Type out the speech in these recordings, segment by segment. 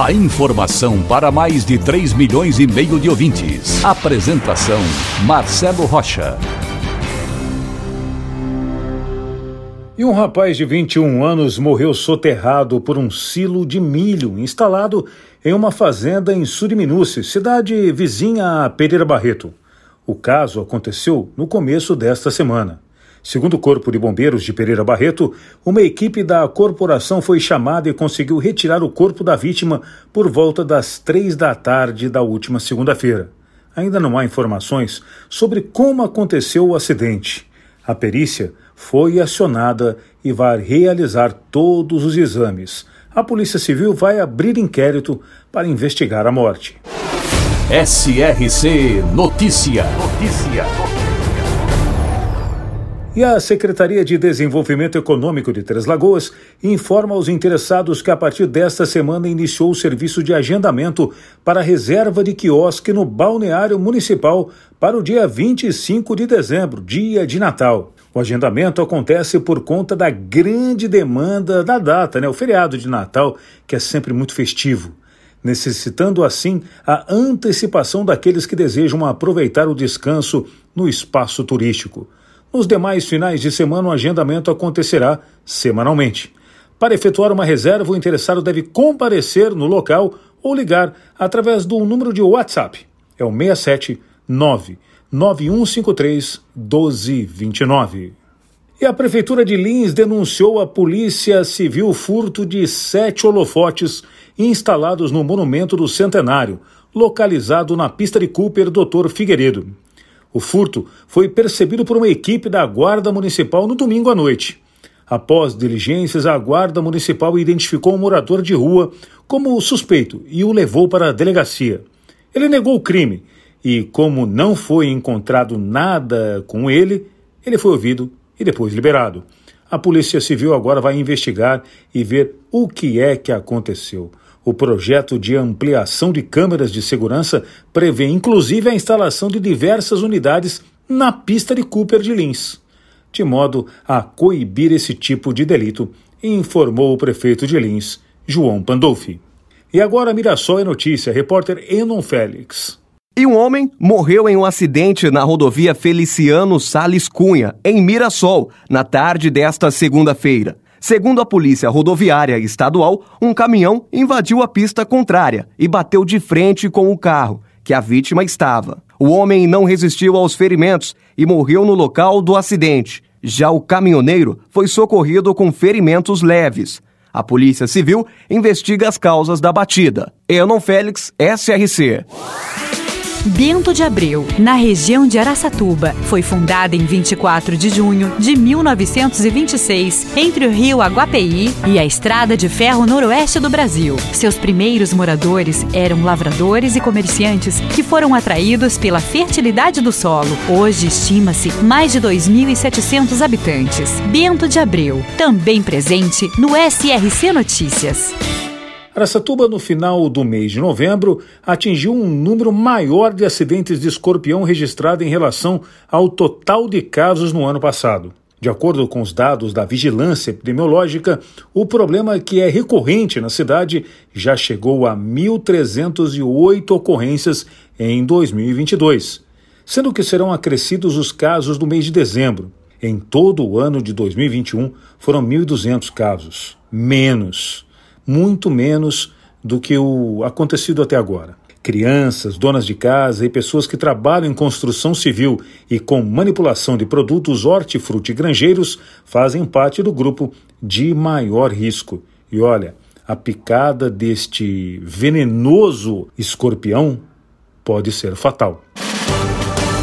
A informação para mais de 3 milhões e meio de ouvintes. Apresentação Marcelo Rocha. E um rapaz de 21 anos morreu soterrado por um silo de milho instalado em uma fazenda em Suriminuce, cidade vizinha a Pereira Barreto. O caso aconteceu no começo desta semana. Segundo o Corpo de Bombeiros de Pereira Barreto, uma equipe da corporação foi chamada e conseguiu retirar o corpo da vítima por volta das três da tarde da última segunda-feira. Ainda não há informações sobre como aconteceu o acidente. A perícia foi acionada e vai realizar todos os exames. A Polícia Civil vai abrir inquérito para investigar a morte. SRC Notícia. Notícia. E a Secretaria de Desenvolvimento Econômico de Três Lagoas informa aos interessados que a partir desta semana iniciou o serviço de agendamento para a reserva de quiosque no balneário municipal para o dia 25 de dezembro, dia de Natal. O agendamento acontece por conta da grande demanda da data, né? O feriado de Natal, que é sempre muito festivo necessitando assim a antecipação daqueles que desejam aproveitar o descanso no espaço turístico. Nos demais finais de semana, o agendamento acontecerá semanalmente. Para efetuar uma reserva, o interessado deve comparecer no local ou ligar através do número de WhatsApp. É o 67 9153 1229. E a Prefeitura de Lins denunciou à Polícia Civil furto de sete holofotes instalados no Monumento do Centenário, localizado na pista de Cooper Doutor Figueiredo. O furto foi percebido por uma equipe da Guarda Municipal no domingo à noite. Após diligências, a Guarda Municipal identificou um morador de rua como suspeito e o levou para a delegacia. Ele negou o crime e, como não foi encontrado nada com ele, ele foi ouvido e depois liberado. A Polícia Civil agora vai investigar e ver o que é que aconteceu. O projeto de ampliação de câmeras de segurança prevê inclusive a instalação de diversas unidades na pista de Cooper de Lins, de modo a coibir esse tipo de delito, informou o prefeito de Lins, João Pandolfi. E agora Mirassol é notícia, repórter Enon Félix. E um homem morreu em um acidente na rodovia Feliciano Sales Cunha, em Mirassol, na tarde desta segunda-feira. Segundo a Polícia Rodoviária Estadual, um caminhão invadiu a pista contrária e bateu de frente com o carro, que a vítima estava. O homem não resistiu aos ferimentos e morreu no local do acidente. Já o caminhoneiro foi socorrido com ferimentos leves. A Polícia Civil investiga as causas da batida. Enon Félix, SRC. Bento de Abreu, na região de Araçatuba, foi fundada em 24 de junho de 1926, entre o rio Aguapeí e a Estrada de Ferro Noroeste do Brasil. Seus primeiros moradores eram lavradores e comerciantes que foram atraídos pela fertilidade do solo. Hoje estima-se mais de 2.700 habitantes. Bento de Abreu, também presente no SRC Notícias. Aracatuba, no final do mês de novembro, atingiu um número maior de acidentes de escorpião registrado em relação ao total de casos no ano passado. De acordo com os dados da vigilância epidemiológica, o problema que é recorrente na cidade já chegou a 1.308 ocorrências em 2022, sendo que serão acrescidos os casos do mês de dezembro. Em todo o ano de 2021 foram 1.200 casos, menos muito menos do que o acontecido até agora. Crianças, donas de casa e pessoas que trabalham em construção civil e com manipulação de produtos hortifrutigranjeiros fazem parte do grupo de maior risco. E olha, a picada deste venenoso escorpião pode ser fatal.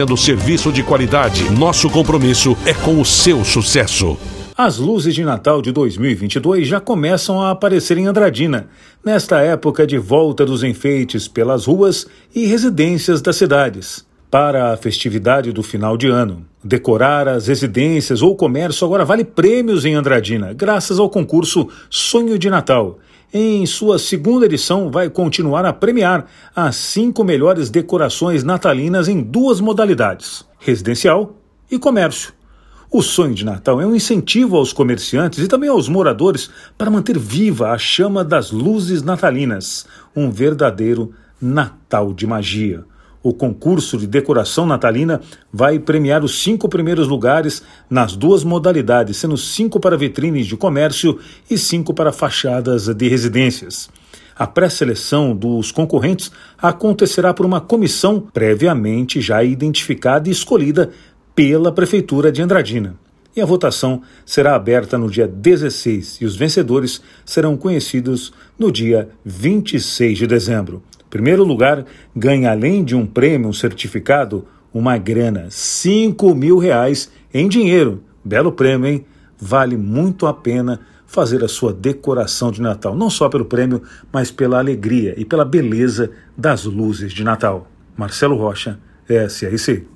oferecendo serviço de qualidade. Nosso compromisso é com o seu sucesso. As luzes de Natal de 2022 já começam a aparecer em Andradina, nesta época de volta dos enfeites pelas ruas e residências das cidades. Para a festividade do final de ano, decorar as residências ou comércio agora vale prêmios em Andradina, graças ao concurso Sonho de Natal em sua segunda edição, vai continuar a premiar as cinco melhores decorações natalinas em duas modalidades: residencial e comércio. O sonho de Natal é um incentivo aos comerciantes e também aos moradores para manter viva a chama das luzes natalinas, um verdadeiro Natal de magia. O concurso de decoração natalina vai premiar os cinco primeiros lugares nas duas modalidades, sendo cinco para vitrines de comércio e cinco para fachadas de residências. A pré-seleção dos concorrentes acontecerá por uma comissão previamente já identificada e escolhida pela Prefeitura de Andradina. E a votação será aberta no dia 16 e os vencedores serão conhecidos no dia 26 de dezembro. Primeiro lugar ganha, além de um prêmio, um certificado, uma grana, 5 mil reais em dinheiro. Belo prêmio, hein? Vale muito a pena fazer a sua decoração de Natal, não só pelo prêmio, mas pela alegria e pela beleza das luzes de Natal. Marcelo Rocha, SRC.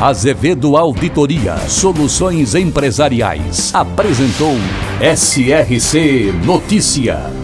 Azevedo Auditoria Soluções Empresariais apresentou SRC Notícia.